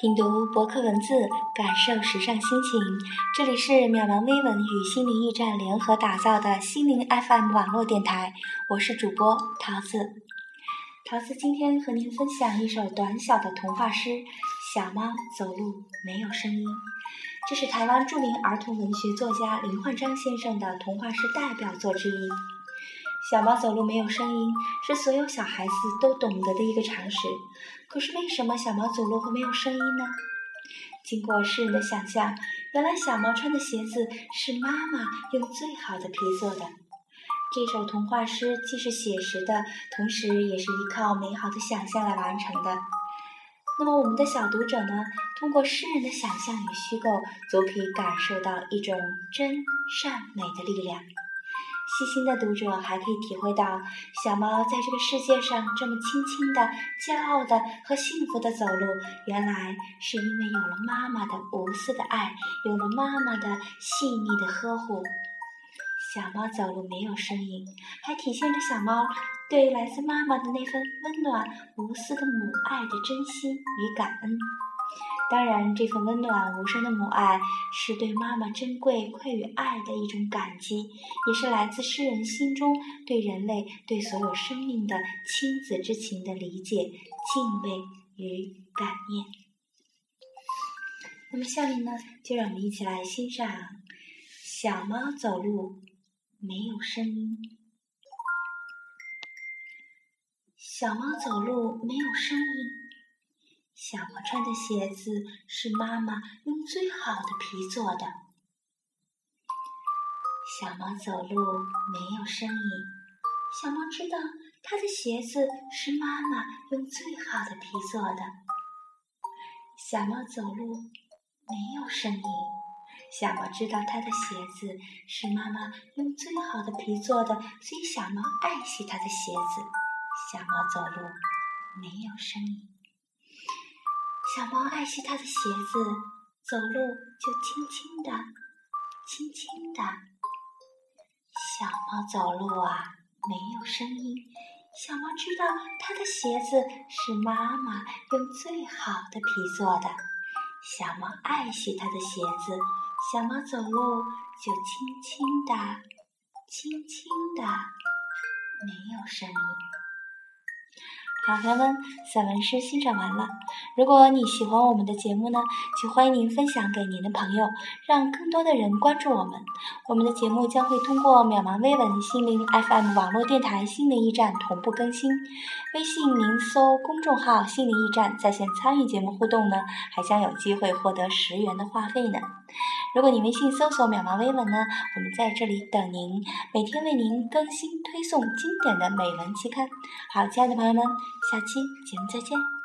品读博客文字，感受时尚心情。这里是渺茫微文与心灵驿站联合打造的心灵 FM 网络电台，我是主播桃子。桃子今天和您分享一首短小的童话诗《小猫走路没有声音》，这是台湾著名儿童文学作家林焕章先生的童话诗代表作之一。小猫走路没有声音，是所有小孩子都懂得的一个常识。可是为什么小猫走路会没有声音呢？经过世人的想象，原来小猫穿的鞋子是妈妈用最好的皮做的。这首童话诗既是写实的，同时也是依靠美好的想象来完成的。那么我们的小读者呢，通过诗人的想象与虚构，就可以感受到一种真善美的力量。细心的读者还可以体会到，小猫在这个世界上这么轻轻的、骄傲的和幸福的走路，原来是因为有了妈妈的无私的爱，有了妈妈的细腻的呵护。小猫走路没有声音，还体现着小猫对来自妈妈的那份温暖、无私的母爱的真心与感恩。当然，这份温暖无声的母爱，是对妈妈珍贵馈予爱的一种感激，也是来自诗人心中对人类、对所有生命的亲子之情的理解、敬畏与感念。那么，下面呢，就让我们一起来欣赏《小猫走路没有声音》。小猫走路没有声音。小猫穿的鞋子是妈妈用最好的皮做的。小猫走路没有声音，小猫知道它的鞋子是妈妈用最好的皮做的。小猫走路没有声音，小猫知道它的鞋子是妈妈用最好的皮做的，所以小猫爱惜它的鞋子。小猫走路没有声音。小猫爱惜它的鞋子，走路就轻轻的、轻轻的。小猫走路啊，没有声音。小猫知道它的鞋子是妈妈用最好的皮做的。小猫爱惜它的鞋子，小猫走路就轻轻的、轻轻的，没有声音。好，朋友们，散文诗欣赏完了。如果你喜欢我们的节目呢，就欢迎您分享给您的朋友，让更多的人关注我们。我们的节目将会通过渺茫微文心灵 FM 网络电台心灵驿站同步更新。微信您搜公众号“心灵驿站”在线参与节目互动呢，还将有机会获得十元的话费呢。如果你微信搜索“渺茫微文”呢，我们在这里等您，每天为您更新推送经典的美文期刊。好，亲爱的朋友们。下期节目再见。